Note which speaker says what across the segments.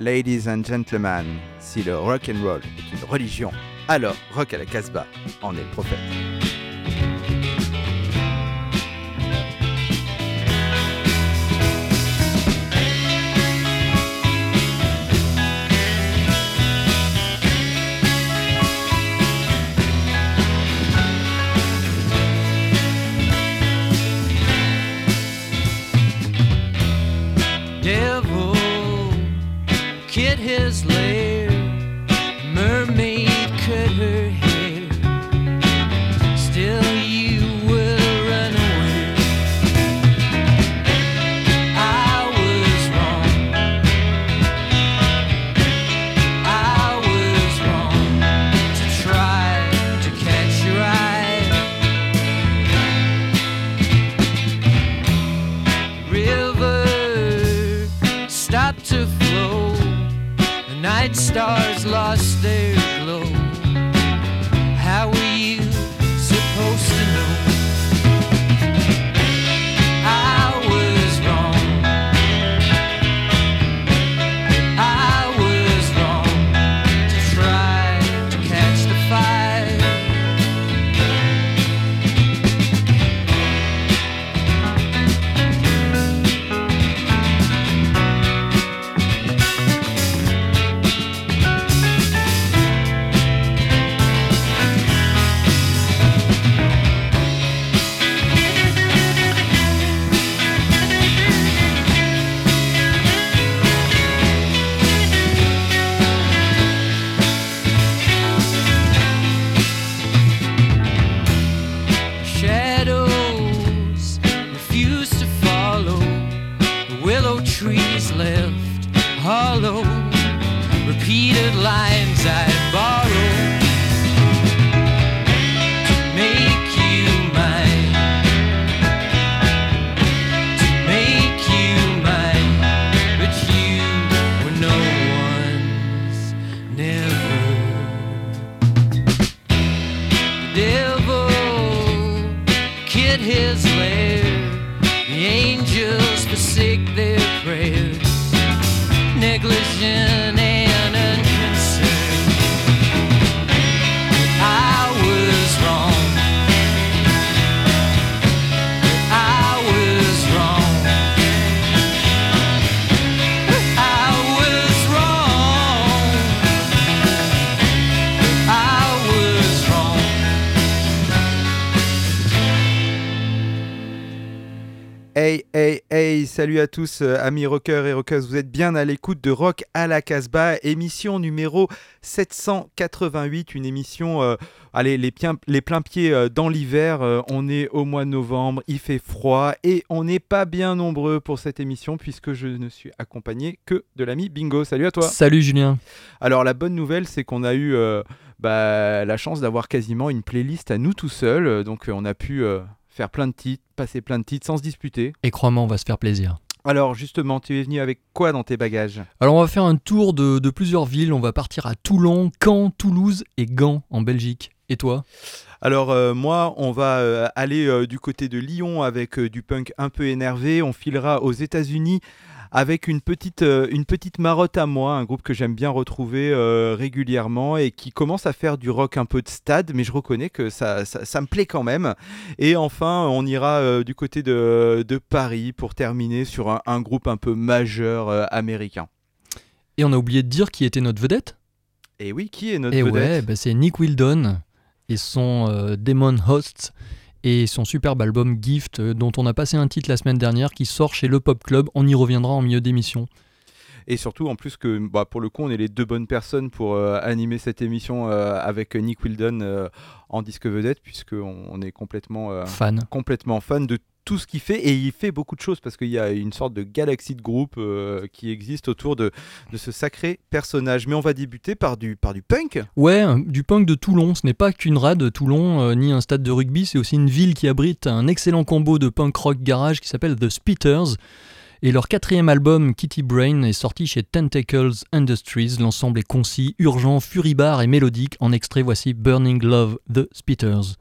Speaker 1: Ladies and gentlemen, si le rock and roll est une religion, alors Rock à la Casbah en est le prophète. Salut à tous, euh, amis rockers et rockeuses. Vous êtes bien à l'écoute de Rock à la Casbah, émission numéro 788, une émission, euh, allez, les, les pleins pieds euh, dans l'hiver. euh, on est au mois de novembre, il fait froid et on n'est pas bien nombreux pour cette émission puisque je ne suis accompagné que de l'ami Bingo. Salut à toi.
Speaker 2: Salut Julien.
Speaker 1: Alors la bonne nouvelle, c'est qu'on a eu bah, la chance d'avoir quasiment une playlist à nous tout seuls. Donc on a pu euh, faire plein de titres, passer plein de titres sans se disputer.
Speaker 2: Et crois-moi, on va se faire plaisir.
Speaker 1: Alors justement, tu es venu avec quoi dans tes bagages?
Speaker 2: Alors on va faire un tour de, de plusieurs villes. On va partir à Toulon, Caen, Toulouse et Gand en Belgique. Et toi?
Speaker 1: Alors euh, moi, on va euh, aller euh, du côté de Lyon avec euh, du punk un peu énervé. On filera aux États-Unis avec une petite, euh, une petite marotte à moi, un groupe que j'aime bien retrouver euh, régulièrement et qui commence à faire du rock un peu de stade, mais je reconnais que ça, ça, ça me plaît quand même. Et enfin, on ira euh, du côté de, de Paris pour terminer sur un, un groupe un peu majeur américain.
Speaker 2: Et on a oublié de dire qui était notre vedette?
Speaker 1: Et oui, qui est notre
Speaker 2: Et
Speaker 1: vedette?
Speaker 2: ouais, bah, c'est Nick Wildon et son euh, Demon Host et son superbe album Gift euh, dont on a passé un titre la semaine dernière qui sort chez le Pop Club. On y reviendra en milieu d'émission.
Speaker 1: Et surtout, en plus que bah, pour le coup, on est les deux bonnes personnes pour euh, animer cette émission euh, avec Nick Wildon euh, en disque vedette, puisqu'on on est complètement,
Speaker 2: Fan.
Speaker 1: complètement fan de tout ce qu'il fait. Et il fait beaucoup de choses, parce qu'il y a une sorte de galaxie de groupes euh, qui existe autour de, de ce sacré personnage. Mais on va débuter par du, punk.
Speaker 2: Ouais, du punk de Toulon. Ce n'est pas qu'une rade Toulon, euh, ni un stade de rugby, c'est aussi une ville qui abrite un excellent combo de punk rock garage qui s'appelle The Spitters. Et leur quatrième album, Kitty Brain, est sorti chez Tentacles Industries. L'ensemble est concis, urgent, furibard et mélodique. En extrait, voici Burning Love, The Spitters.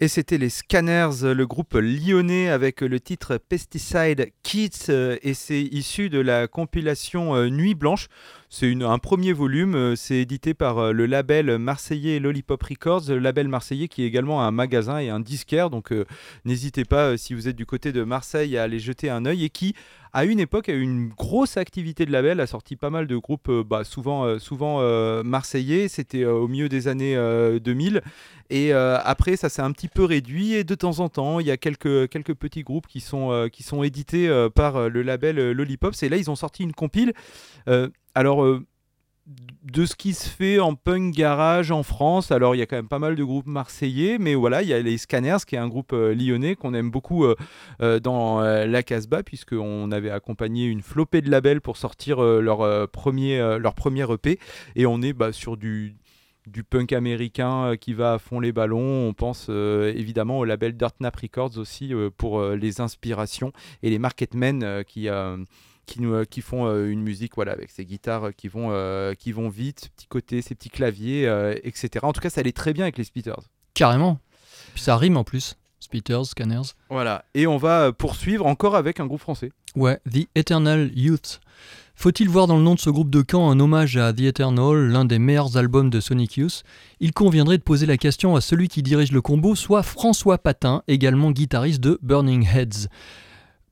Speaker 1: Et c'était les Scanners, le groupe lyonnais avec le titre Pesticide Kids et c'est issu de la compilation euh, Nuit Blanche. C'est un premier volume, euh, c'est édité par euh, le label marseillais Lollipop Records, le label marseillais qui est également un magasin et un disquaire, donc n'hésitez pas si vous êtes du côté de Marseille à aller jeter un œil et qui à une époque a eu une grosse activité de label, a sorti pas mal de groupes bah, souvent, souvent marseillais, c'était au milieu des années 2000 et euh, après, ça s'est un petit peu réduit et de temps en temps, il y a quelques, quelques petits groupes qui sont, euh, qui sont édités euh, par le label Lollipop. Et là, ils ont sorti une compile. alors de ce qui se fait en punk garage en France. Alors, il y a quand même pas mal de groupes marseillais, mais voilà, il y a les Scanners, qui est un groupe lyonnais qu'on aime beaucoup dans la Casbah, puisqu'on avait accompagné une flopée de labels pour sortir leur, premier, leur premier EP. Et on est bah, sur du du punk américain euh, qui va à fond les ballons. On pense euh, évidemment au label Dirt Nap Records aussi euh, pour les inspirations et les marketmen qui qui, nous, qui font une musique voilà, avec ces guitares qui vont, qui vont vite, ces petits côtés, ces petits claviers, etc. En tout cas, ça allait très bien avec les Spitters.
Speaker 2: Carrément. Puis ça rime en plus. Spitters, Scanners.
Speaker 1: Voilà. Et on va poursuivre encore avec un groupe français.
Speaker 2: Ouais, The Eternal Youth. Faut-il voir dans le nom de ce groupe de camp un hommage à The Eternal, l'un des meilleurs albums de Sonic Youth? Il conviendrait de poser la question à celui qui dirige le combo, soit François Patin, également guitariste de Burning Heads.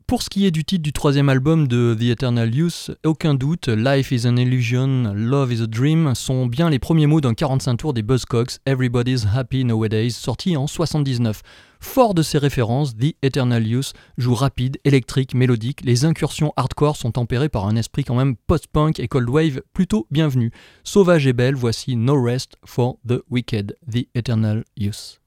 Speaker 2: Pour ce qui est du titre du troisième album de The Eternal Youth, aucun doute, Life is an Illusion, Love is a Dream sont bien les premiers mots d'un 45 tours des Buzzcocks, Everybody's Happy Nowadays, sorti en 79. Fort de ses références, The Eternal Youth joue rapide, électrique, mélodique. Les incursions hardcore sont tempérées par un esprit quand même post-punk et cold wave plutôt bienvenu. Sauvage et belle, voici No Rest for the Wicked, The Eternal Youth.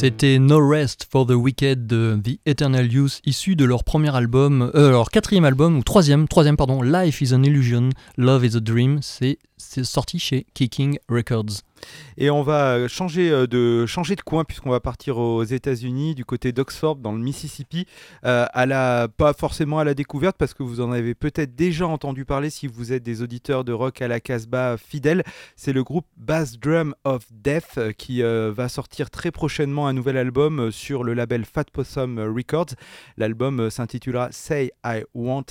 Speaker 2: C'était No Rest for the Wicked de The Eternal Youth, issu de leur premier album, euh, leur quatrième album, ou troisième, troisième pardon, Life is an Illusion, Love is a Dream, c'est sorti chez Kicking Records.
Speaker 1: Et on va euh, changer euh, de, coin puisqu'on va partir aux États-Unis, du côté d'Oxford, dans le Mississippi, euh, à la, pas forcément à la découverte parce que vous en avez peut-être déjà entendu parler si vous êtes des auditeurs de rock à la Casbah fidèles. C'est le groupe Bass Drum of Death qui va sortir très prochainement un nouvel album sur le label Fat Possum Records. L'album s'intitulera Say I Want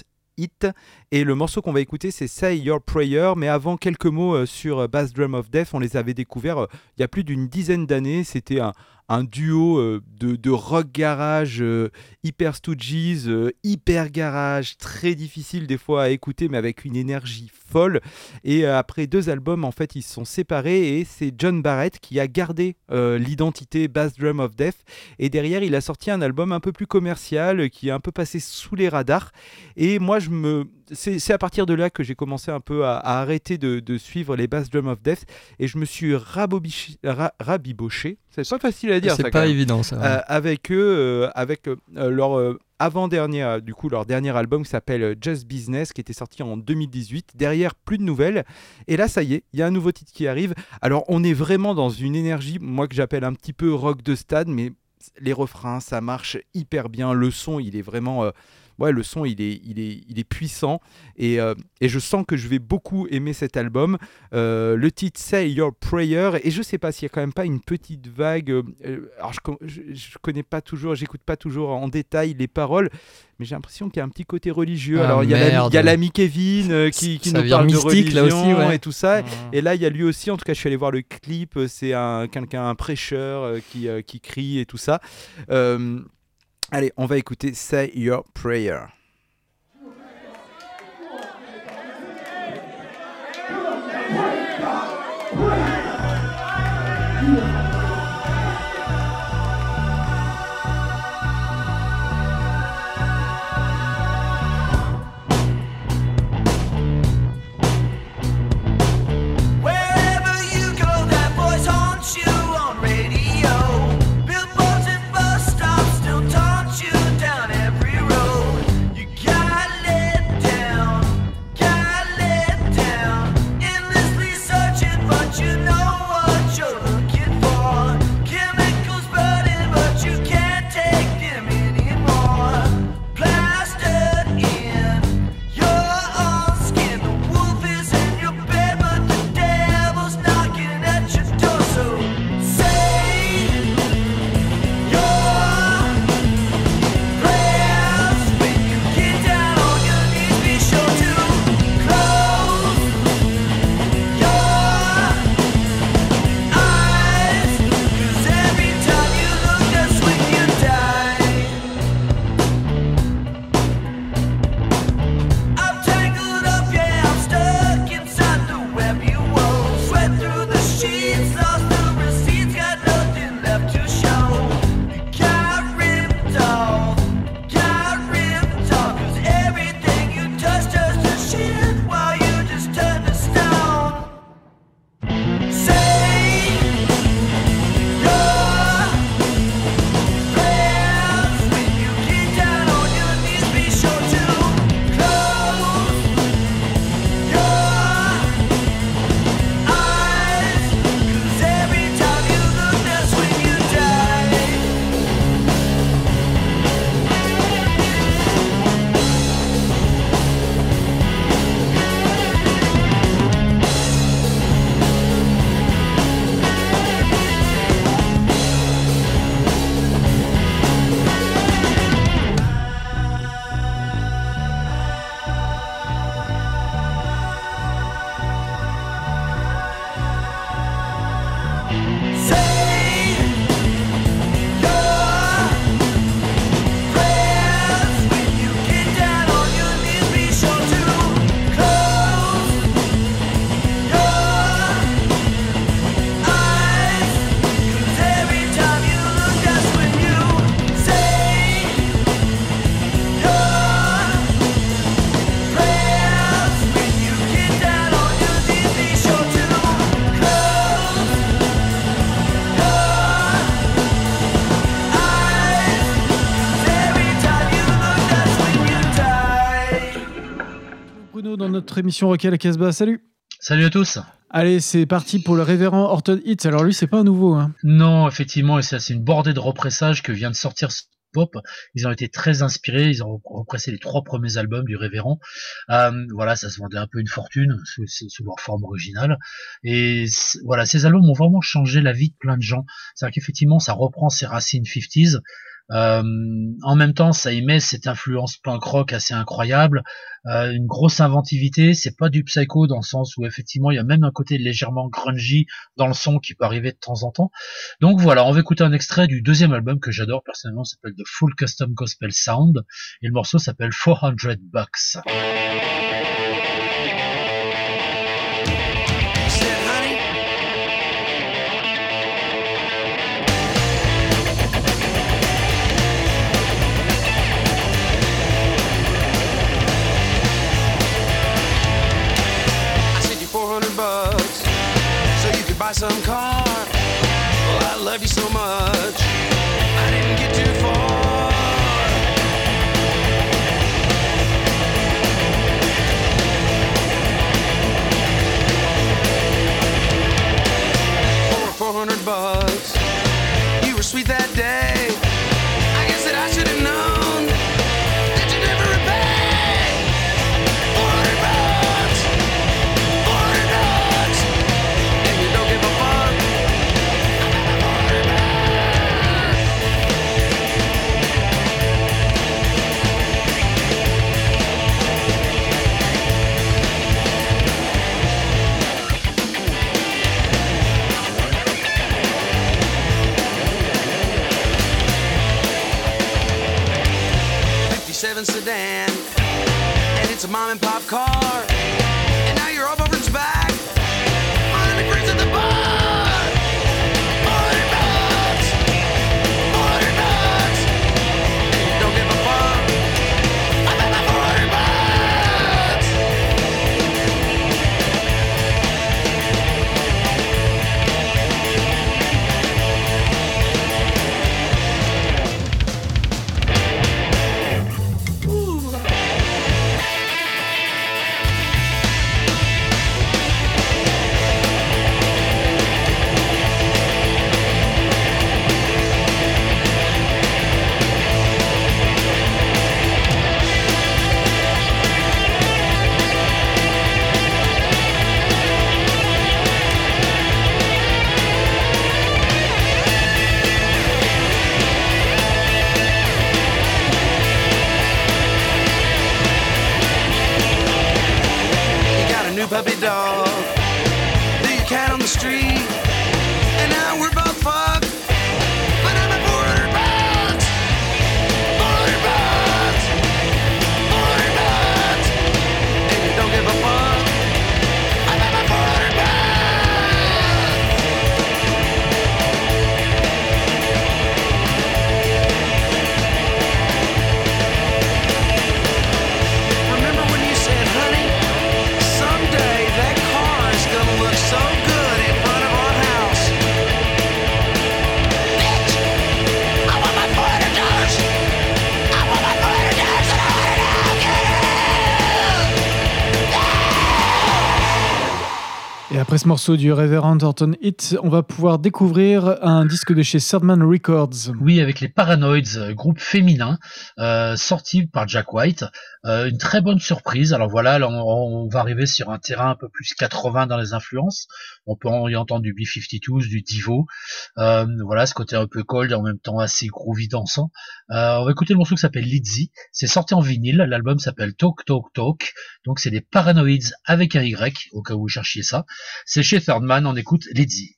Speaker 1: et le morceau qu'on va écouter, c'est Say Your Prayer. Mais avant, quelques mots euh, sur euh, Bass Drum of Death. On les avait découverts euh, il y a plus d'une dizaine d'années. C'était un, un duo euh, de, rock garage euh, hyper stooges, euh, hyper garage, très difficile des fois à écouter, mais avec une énergie folle. Et après deux albums, en fait, ils se sont séparés et c'est John Barrett qui a gardé l'identité Bass Drum of Death. Et derrière, il a sorti un album un peu plus commercial qui est un peu passé sous les radars. Et moi, je me c'est à partir de là que j'ai commencé un peu à, arrêter de, suivre les Bass Drum of Death et je me suis rabiboché. C'est pas facile à dire.
Speaker 2: C'est pas évident ça.
Speaker 1: Euh, avec eux, euh, avec euh, leur avant-dernier, du coup, leur dernier album qui s'appelle Just Business, qui était sorti en 2018. Derrière, plus de nouvelles. Et là, ça y est, il y a un nouveau titre qui arrive. Alors, on est vraiment dans une énergie, moi que j'appelle un petit peu rock de stade, mais les refrains, ça marche hyper bien. Le son, il est vraiment ouais, le son, il est, il est, il est puissant et, euh, et, je sens que je vais beaucoup aimer cet album. Euh, le titre Say Your Prayer et je sais pas s'il y a quand même pas une petite vague. Euh, alors je, je, connais pas toujours, j'écoute pas toujours en détail les paroles, mais j'ai l'impression qu'il y a un petit côté religieux.
Speaker 2: Ah,
Speaker 1: alors il y a l'ami Kevin qui, qui nous parle de religion
Speaker 2: là aussi,
Speaker 1: et tout ça. Et là il y a lui aussi. En tout cas, je suis allé voir le clip. C'est un quelqu'un, un prêcheur qui, qui crie et tout ça. Allez, on va écouter Say Your Prayer.
Speaker 3: Émission Rock à la Casbah. Salut
Speaker 4: Salut à tous
Speaker 3: Allez, c'est parti pour le révérend Horton Hits. Alors lui, c'est pas un nouveau. Hein.
Speaker 4: Non, effectivement, et c'est c'est une bordée de repressage que vient de sortir ce Pop. Ils ont été très inspirés, ils ont repressé les trois premiers albums du révérend. Euh, voilà, ça se vendait un peu une fortune sous, sous leur forme originale. Et voilà, ces albums ont vraiment changé la vie de plein de gens. C'est-à-dire qu'effectivement, ça reprend ses racines 50s. Euh, en même temps, ça émet cette influence punk rock assez incroyable, euh, une grosse inventivité. C'est pas du psycho dans le sens où effectivement il y a même un côté légèrement grungy dans le son qui peut arriver de temps en temps. Donc voilà, on va écouter un extrait du deuxième album que j'adore personnellement, s'appelle The Full Custom Gospel Sound et le morceau s'appelle 400 Bucks.
Speaker 5: So much. Sedan, and it's a mom and pop car. Dog.
Speaker 3: Et après ce morceau du révérend Horton Hits, on va pouvoir découvrir un disque de chez Third Records.
Speaker 4: Oui, avec les Paranoids, groupe féminin, euh, sorti par Jack White. Euh, une très bonne surprise. Alors voilà, là, on, va arriver sur un terrain un peu plus 80 dans les influences. On peut y entendre du B-52s, du Divo. Euh, voilà, ce côté un peu cold et en même temps assez groovy dansant. Euh, on va écouter le morceau qui s'appelle Lizzy. C'est sorti en vinyle. L'album s'appelle Talk Talk Talk. Donc c'est des Paranoids avec un Y, au cas où vous cherchiez ça. C'est chez Third Man. On écoute Lizzy.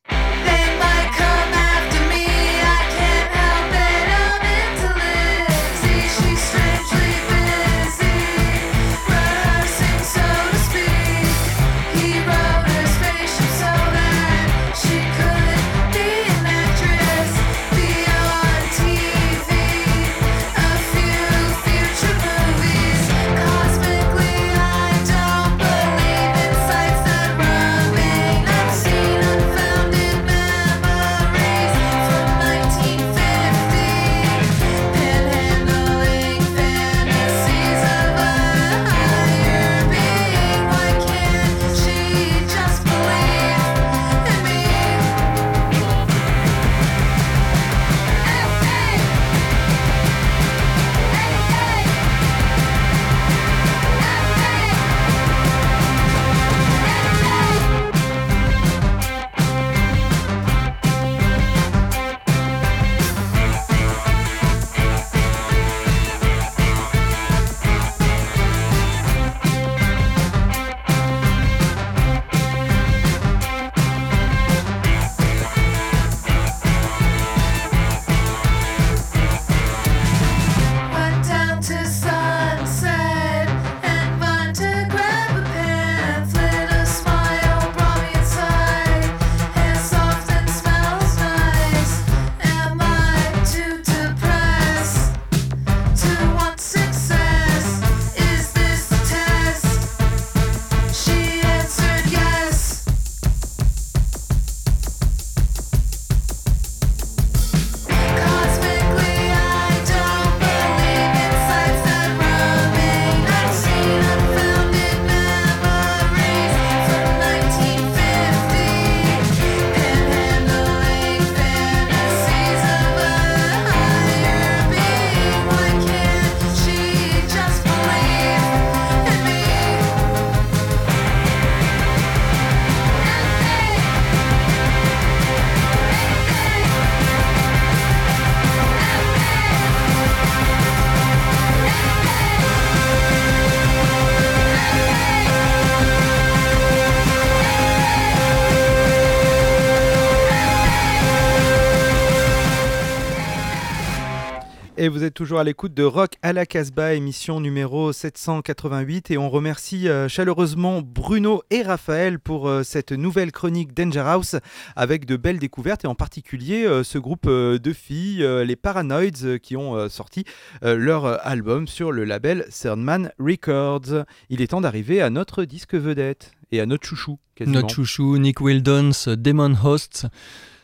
Speaker 1: Et vous êtes toujours à l'écoute de Rock à la Casbah, émission numéro 788. Et on remercie euh, chaleureusement Bruno et Raphaël pour euh, cette nouvelle chronique Danger House avec de belles découvertes et en particulier euh, ce groupe de filles, les Paranoids, qui ont sorti leur album sur le label Thirdman Records. Il est temps d'arriver à notre disque vedette et à notre chouchou. quasiment.
Speaker 2: Notre chouchou, Nick Wildon's Demon Hosts.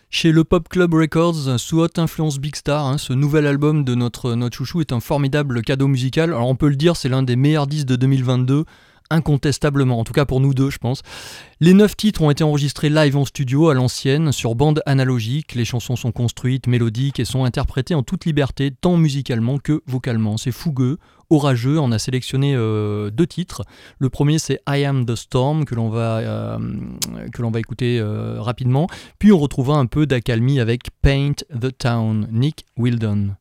Speaker 2: Chez le Pop Club Records, sous haute influence Big Star, hein, ce nouvel album de notre, notre chouchou est un formidable cadeau musical. Alors on peut le dire, c'est l'un des meilleurs disques de 2022, incontestablement, en tout cas pour nous deux je pense. Les neuf titres ont été enregistrés live en studio à l'ancienne, sur bande analogique. Les chansons sont construites, mélodiques et sont interprétées en toute liberté, tant musicalement que vocalement. C'est fougueux, orageux. On a sélectionné euh, deux titres. Le premier c'est I Am the Storm que l'on va, euh, écouter euh, rapidement. Puis on retrouvera un peu d'accalmie avec Paint the Town, Nick Wildon.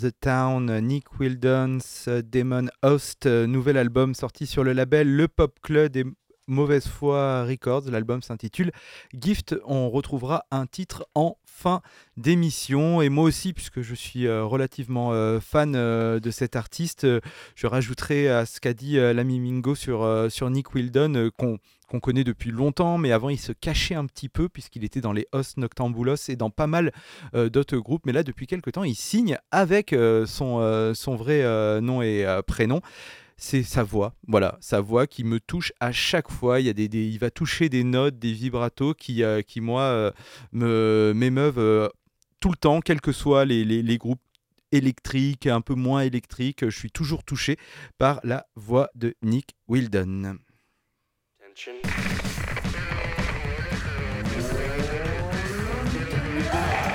Speaker 6: The
Speaker 1: Town, Nick Wildens, Demon Host, nouvel album sorti sur le label Le Pop Club et Mauvaise Foi Records. L'album s'intitule Gift. On retrouvera un titre en fin d'émission. Et moi aussi, puisque je suis euh, relativement euh, fan euh, de cet artiste, je rajouterai à ce qu'a dit l'ami Mingo sur, Nick Wildon, qu'on qu'on connaît depuis longtemps, mais avant il se cachait un petit peu puisqu'il était dans les Os Noctambulos et dans pas mal euh, d'autres groupes. Mais là, depuis quelques temps, il signe avec euh, son, euh, son vrai nom et prénom. C'est sa voix, voilà, sa voix qui me touche à chaque fois. Il, y a des, il va toucher des notes, des vibratos qui, qui moi, me m'émeuvent tout le temps, quels que soient les, les- les groupes électriques, un peu moins électriques. Je suis toujours touché par la voix de Nick Wildon.
Speaker 7: Name, oh? Oh?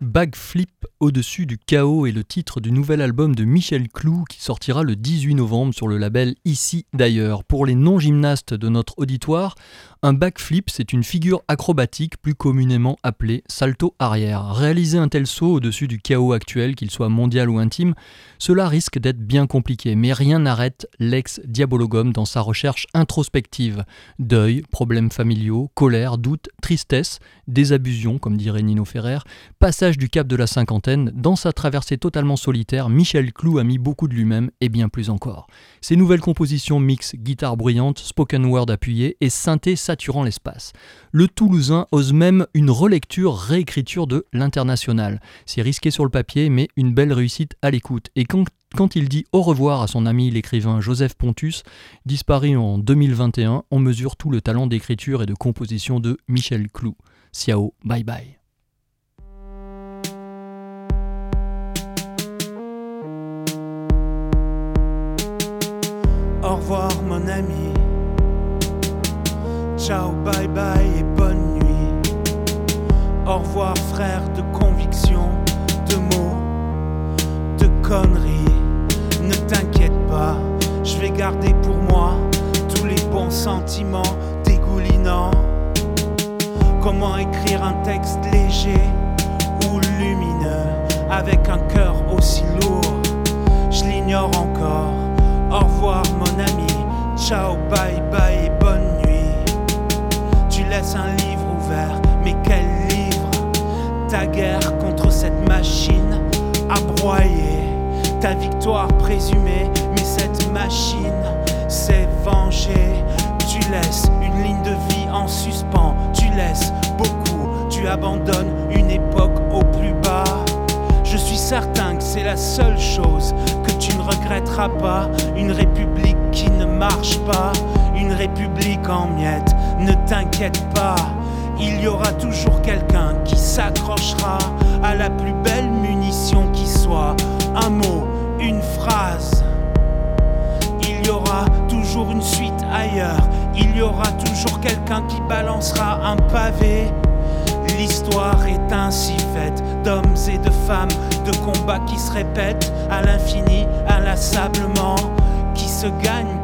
Speaker 2: Bagflip au-dessus du chaos est le titre du nouvel album de Michel Clou qui sortira le 18 novembre sur le label Ici d'ailleurs. Pour les non-gymnastes de notre auditoire, un backflip c'est une figure acrobatique plus communément appelée salto arrière. Réaliser un tel saut au-dessus du chaos actuel, qu'il soit mondial ou intime, cela risque d'être bien compliqué, mais rien n'arrête l'ex-diabologum dans sa recherche introspective. Deuil, problèmes familiaux, colère, doute, tristesse, désabusion, comme dirait Nino Ferrer, passage du cap de la cinquantaine, dans sa traversée totalement solitaire, Michel Clou a mis beaucoup de lui-même et bien plus encore. Ses nouvelles compositions mixent guitare bruyante, spoken word appuyé et synthé l'espace. Le Toulousain ose même une relecture, réécriture de l'international. C'est risqué sur le papier, mais une belle réussite à l'écoute. Et quand, quand il dit au revoir à son ami l'écrivain Joseph Pontus, disparu en 2021, on mesure tout le talent d'écriture et de composition de Michel Clou. Ciao, bye bye.
Speaker 8: Au revoir mon ami. Ciao, bye bye et bonne nuit. Au revoir frère de conviction, de mots, de conneries. Ne t'inquiète pas, je vais garder pour moi tous les bons sentiments dégoulinants. Comment écrire un texte léger ou lumineux avec un cœur aussi lourd? Je l'ignore encore. Au revoir mon ami, ciao, bye bye. Un livre ouvert, mais quel livre Ta guerre contre cette machine à broyer, ta victoire présumée, mais cette machine s'est vengée. Tu laisses une ligne de vie en suspens, tu laisses beaucoup, tu abandonnes une époque au plus bas. Je suis certain que c'est la seule chose que tu ne regretteras pas. Une république qui ne marche pas, une république en miettes. Ne t'inquiète pas, il y aura toujours quelqu'un qui s'accrochera à la plus belle munition qui soit. Un mot, une phrase. Il y aura toujours une suite ailleurs. Il y aura toujours quelqu'un qui balancera un pavé. L'histoire est ainsi faite d'hommes et de femmes, de combats qui se répètent à l'infini, inlassablement, qui se gagnent,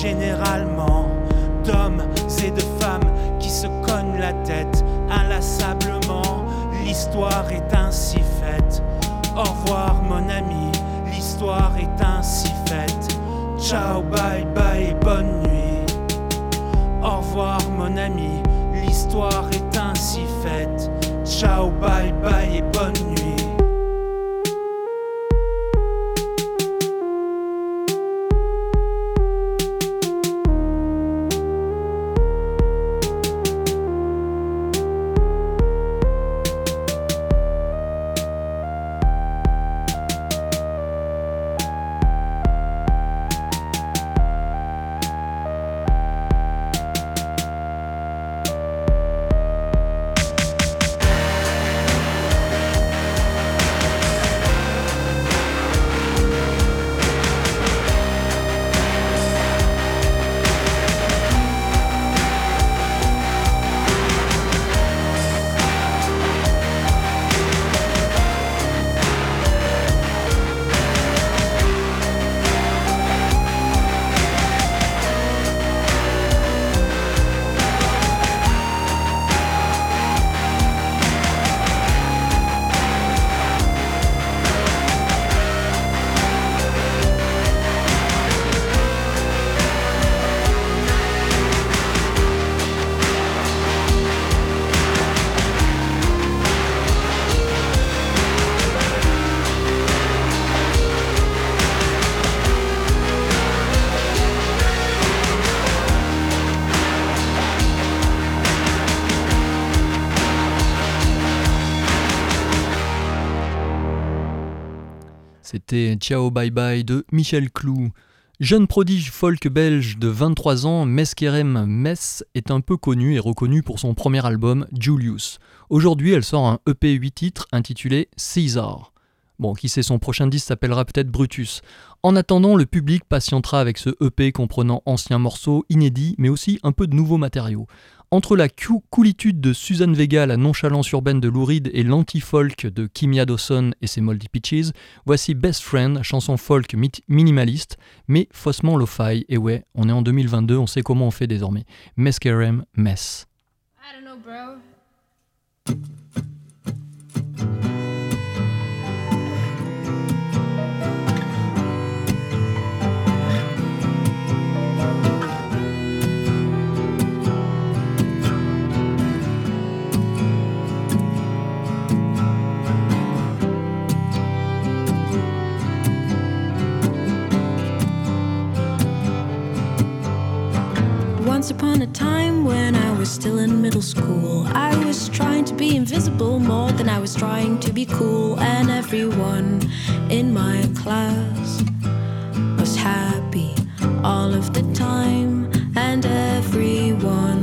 Speaker 8: généralement, d'hommes et de femmes qui se cognent la tête inlassablement. L'histoire est ainsi faite. Au revoir mon ami, l'histoire est ainsi faite. Ciao, bye bye bonne nuit. Au revoir mon ami, l'histoire est ainsi faite. Ciao, bye bye et bonne nuit.
Speaker 2: C'était Ciao Bye Bye de Michel Clou. Jeune prodige folk belge de 23 ans, Meskerem Mess est un peu connue et reconnue pour son premier album Julius. Aujourd'hui, elle sort un EP 8 titres intitulé Caesar. Bon, qui sait, son prochain disque s'appellera peut-être Brutus. En attendant, le public patientera avec ce EP comprenant anciens morceaux inédits, mais aussi un peu de nouveaux matériaux. Entre la coolitude de Suzanne Vega, la nonchalance urbaine de Lou Reed et l'anti-folk de Kimia Dawson et ses Moldy Peaches, voici Best Friend, chanson folk minimaliste, mais faussement lo-fi. Et ouais, on est en 2022, on sait comment on fait désormais. Meskerem Mess.
Speaker 7: I don't know, bro.
Speaker 9: Once upon a time when I was still in middle school, I was trying to be invisible more than I was trying to be cool, and everyone in my class was happy all of the time, and everyone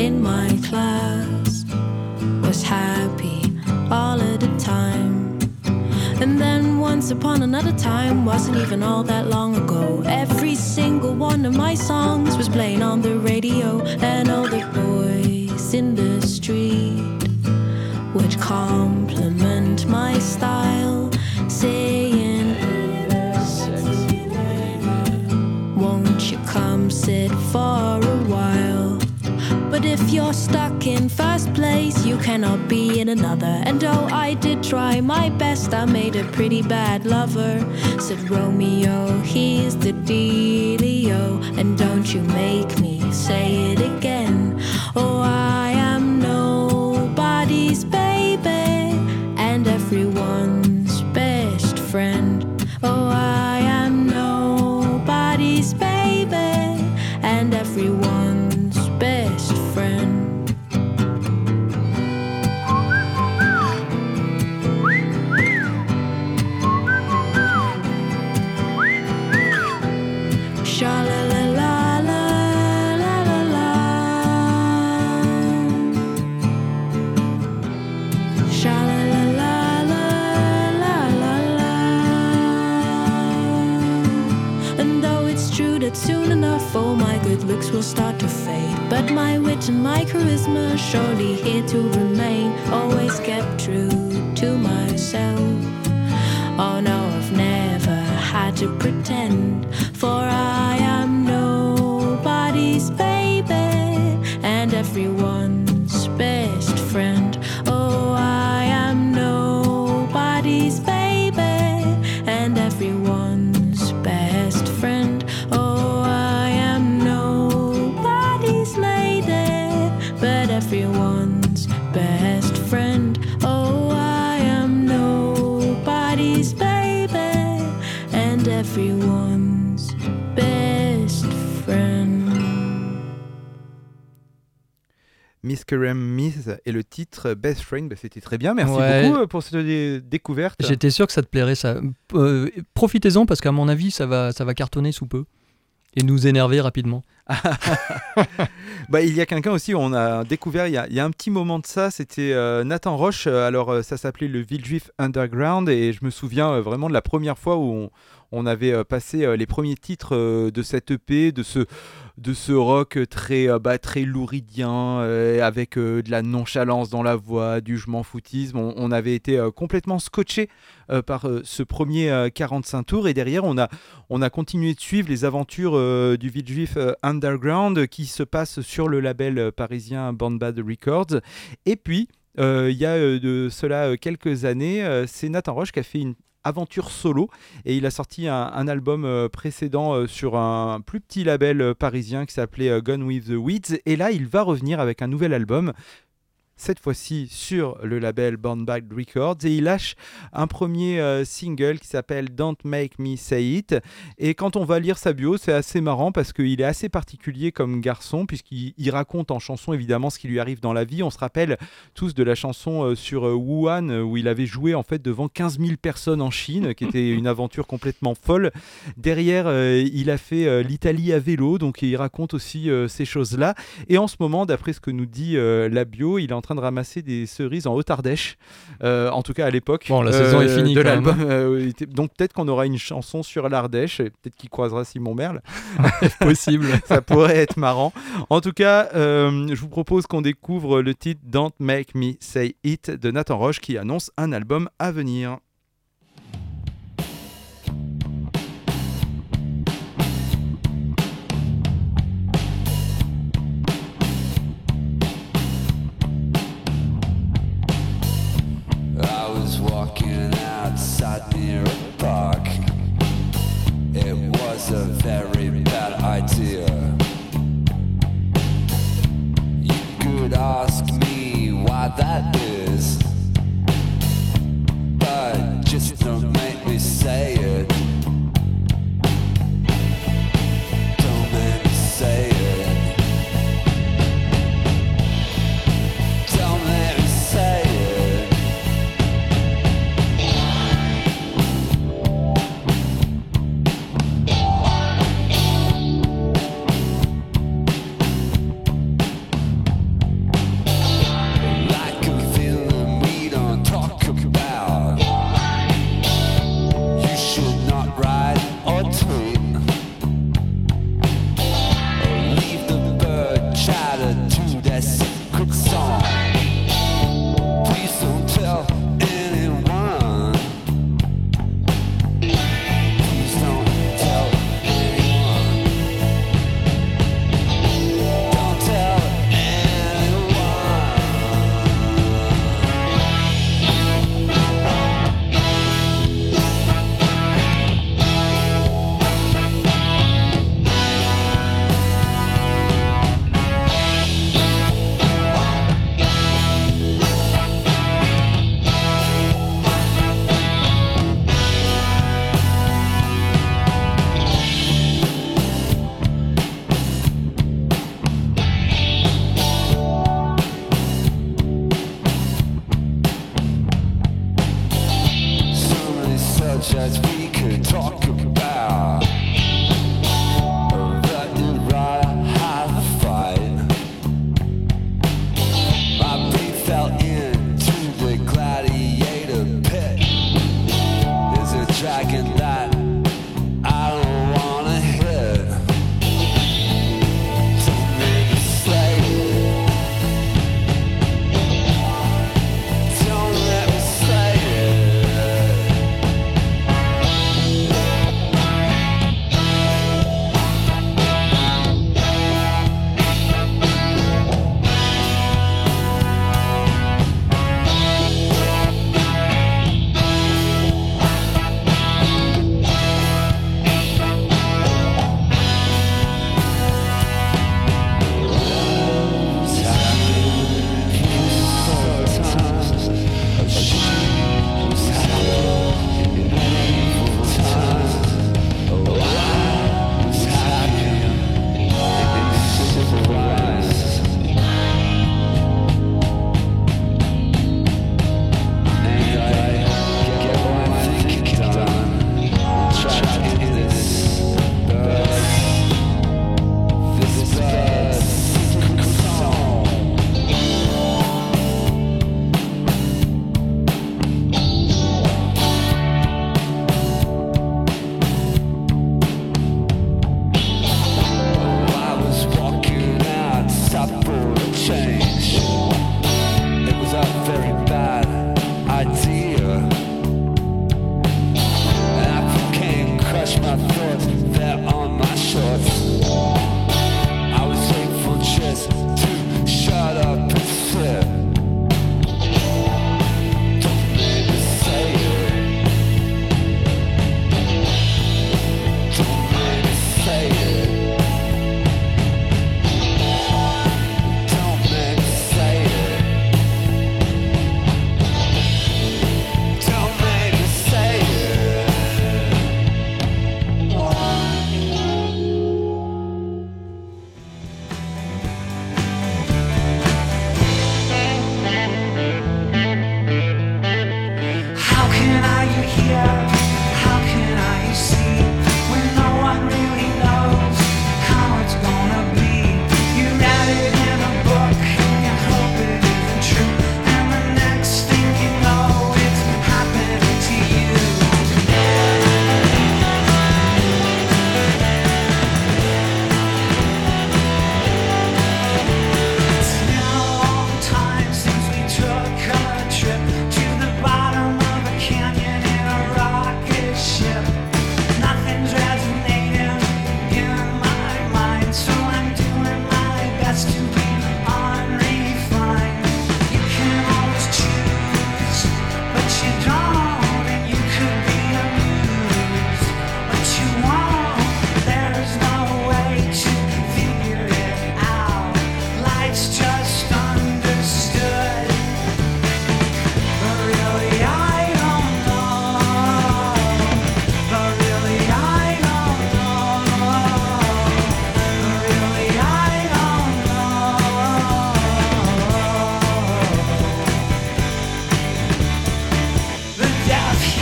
Speaker 9: in my class was happy all of the time. And once upon another time, wasn't even all that long ago. Every single one of my songs was playing on the radio, and all the boys in the street would compliment my style, saying, Won't you come sit for if you're stuck in first place, you cannot be in another. And oh, I did try my best, I made a pretty bad lover. Said Romeo, he's the dealio. And don't you make me say it again. Oh, I
Speaker 1: titre Best Friend, bah, c'était très bien. Merci
Speaker 2: Ouais.
Speaker 1: beaucoup euh, pour cette dé- découverte.
Speaker 2: J'étais sûr que ça te plairait ça. Euh, Profitez-en parce qu'à mon avis, ça va, ça va cartonner sous peu. Et nous énerver rapidement.
Speaker 1: Bah, il y a quelqu'un aussi, on a découvert il y a, il y a un petit moment de ça, c'était euh, Nathan Roche. Euh, Alors, euh, ça s'appelait le Villejuif Underground et je me souviens euh, vraiment de la première fois où on, on avait euh, passé euh, les premiers titres euh, de cette EP, de ce, de ce rock très, euh, bah, très louridien, euh, avec euh, de la nonchalance dans la voix, du je m'en foutisme. On, avait été complètement scotché par ce premier euh, 45 tours et derrière, on a, on a continué de suivre les aventures du Villejuif Underground qui se passe sur le label parisien Bandbad Records. Et puis, il y a de cela quelques années, c'est Nathan Roche qui a fait une aventure solo. Et il a sorti un, album euh, précédent euh, sur un plus petit label euh, parisien qui s'appelait Gone with the Weeds. Et là il va revenir avec un nouvel album cette fois-ci sur le label Born Bad Records, et il lâche un premier euh, single qui s'appelle Don't Make Me Say It. Et quand on va lire sa bio, c'est assez marrant parce qu'il est assez particulier comme garçon, puisqu'il il raconte en chanson évidemment ce qui lui arrive dans la vie. On se rappelle tous de la chanson euh, sur euh, Wuhan, euh, où il avait joué en fait devant 15 000 personnes en Chine, qui était une aventure complètement folle. Derrière, il a fait l'Italie à vélo, donc il raconte aussi ces choses-là. Et en ce moment, d'après ce que nous dit la bio, il est en train de ramasser des cerises en Haute-Ardèche, euh, en tout cas à l'époque.
Speaker 2: Bon, la saison est finie
Speaker 1: de l'album. euh, il était- donc peut-être qu'on aura une chanson sur l'Ardèche, et peut-être qu'il croisera Simon Merle.
Speaker 2: Possible.
Speaker 1: Ça pourrait être marrant. En tout cas, euh, je vous propose qu'on découvre le titre Don't Make Me Say It de Nathan Roche qui annonce un album à venir.
Speaker 10: It was a very bad idea.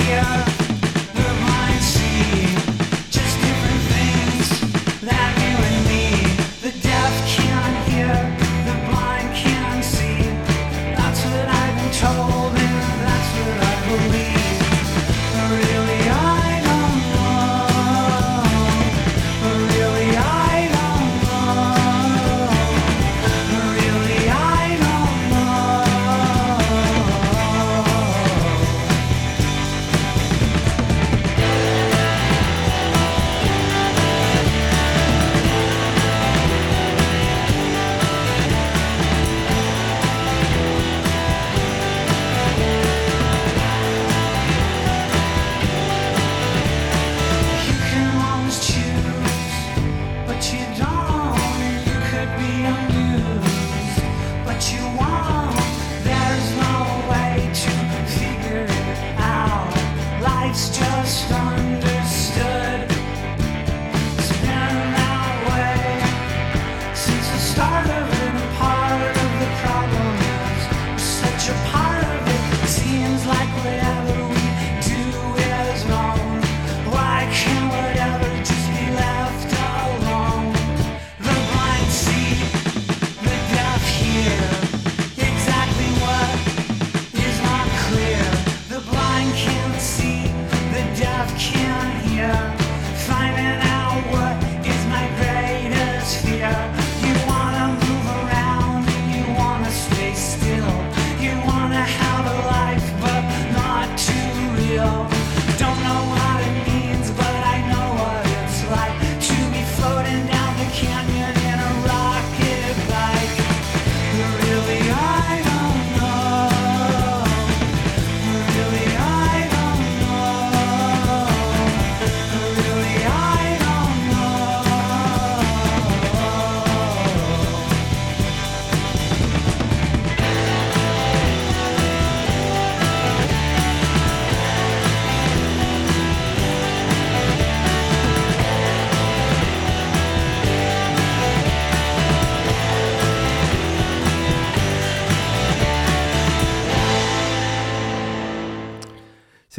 Speaker 10: Yeah.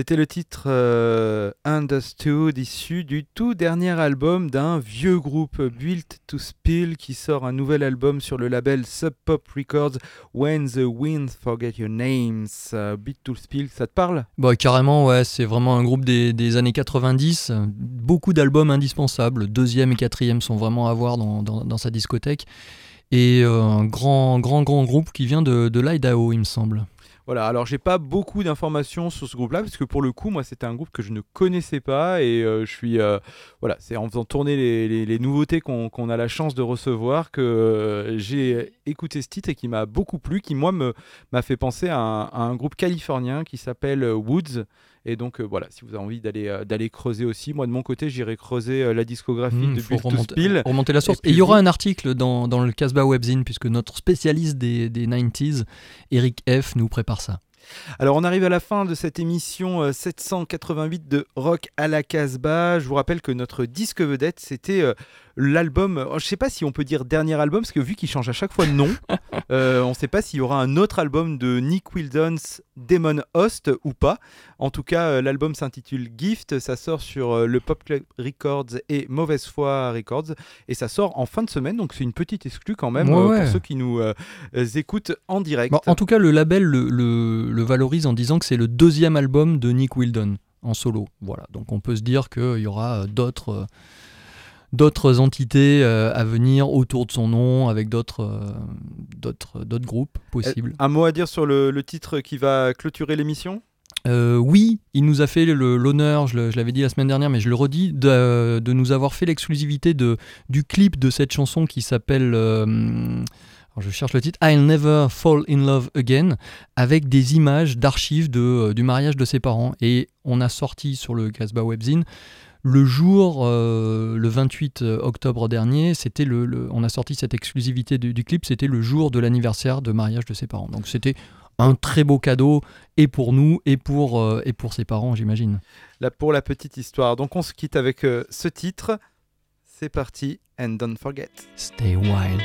Speaker 1: C'était le titre euh, Understood, issu du tout dernier album d'un vieux groupe Built to Spill qui sort un nouvel album sur le label Sub Pop Records When the Winds Forget Your Names. Euh, Built to Spill, ça te parle?
Speaker 2: Bah, carrément, ouais, c'est vraiment un groupe des, années 90. euh, Beaucoup d'albums indispensables. Deuxième et quatrième sont vraiment à voir dans, sa discothèque. Et euh, un grand, grand, grand groupe qui vient de l'Idaho, il me semble.
Speaker 1: Voilà, alors j'ai pas beaucoup d'informations sur ce groupe-là parce que pour le coup, moi c'était un groupe que je ne connaissais pas et euh, je suis. euh, voilà, c'est en faisant tourner les, nouveautés qu'on a la chance de recevoir que euh, j'ai écouté ce titre et qui m'a beaucoup plu, qui moi m'a fait penser à un, groupe californien qui s'appelle Woods. Et donc euh, voilà, si vous avez envie d'aller euh, d'aller creuser aussi, moi de mon côté j'irai creuser euh, la discographie
Speaker 2: Mmh,
Speaker 1: de to
Speaker 2: remonter,
Speaker 1: Spill.
Speaker 2: remonter la source. Et il y aura un article dans, dans le Casbah Webzine, puisque notre spécialiste des, des 90s, Eric F., nous prépare ça.
Speaker 1: Alors on arrive à la fin de cette émission euh, 788 de Rock à la Casbah. Je vous rappelle que notre disque vedette c'était l'album, euh, je sais pas si on peut dire dernier album parce que vu qu'il change à chaque fois de nom, euh, on sait pas s'il y aura un autre album de Nick Wildon's Demon Host ou pas. En tout cas euh, l'album s'intitule Gift, ça sort sur le Pop Club Records et Mauvaise Foi Records et ça sort en fin de semaine donc c'est une petite exclue quand même
Speaker 2: Ouais, ouais.
Speaker 1: pour ceux qui nous écoutent en direct.
Speaker 2: Bon, en tout cas, le label le, le- le valorise en disant que c'est le deuxième album de Nick Wildon en solo. Voilà, donc on peut se dire qu'il y aura d'autres d'autres entités euh, à venir autour de son nom avec d'autres euh, d'autres d'autres groupes possibles.
Speaker 1: Un mot à dire sur le, le titre qui va clôturer l'émission?
Speaker 2: Euh, oui, il nous a fait l'honneur, je l'avais dit la semaine dernière, mais je le redis, de, de nous avoir fait l'exclusivité du clip de cette chanson qui s'appelle, euh, je cherche le titre, I'll Never Fall in Love Again, avec des images d'archives de, euh, du mariage de ses parents. Et on a sorti sur le Casbah Webzine le jour, euh, le 28 octobre dernier, c'était le, le- on a sorti cette exclusivité du, du clip, c'était le jour de l'anniversaire de mariage de ses parents. Donc c'était un très beau cadeau et pour nous et pour, euh, et pour ses parents, j'imagine.
Speaker 1: Là pour la petite histoire. Donc on se quitte avec euh, ce titre. C'est parti and don't forget.
Speaker 2: Stay wild.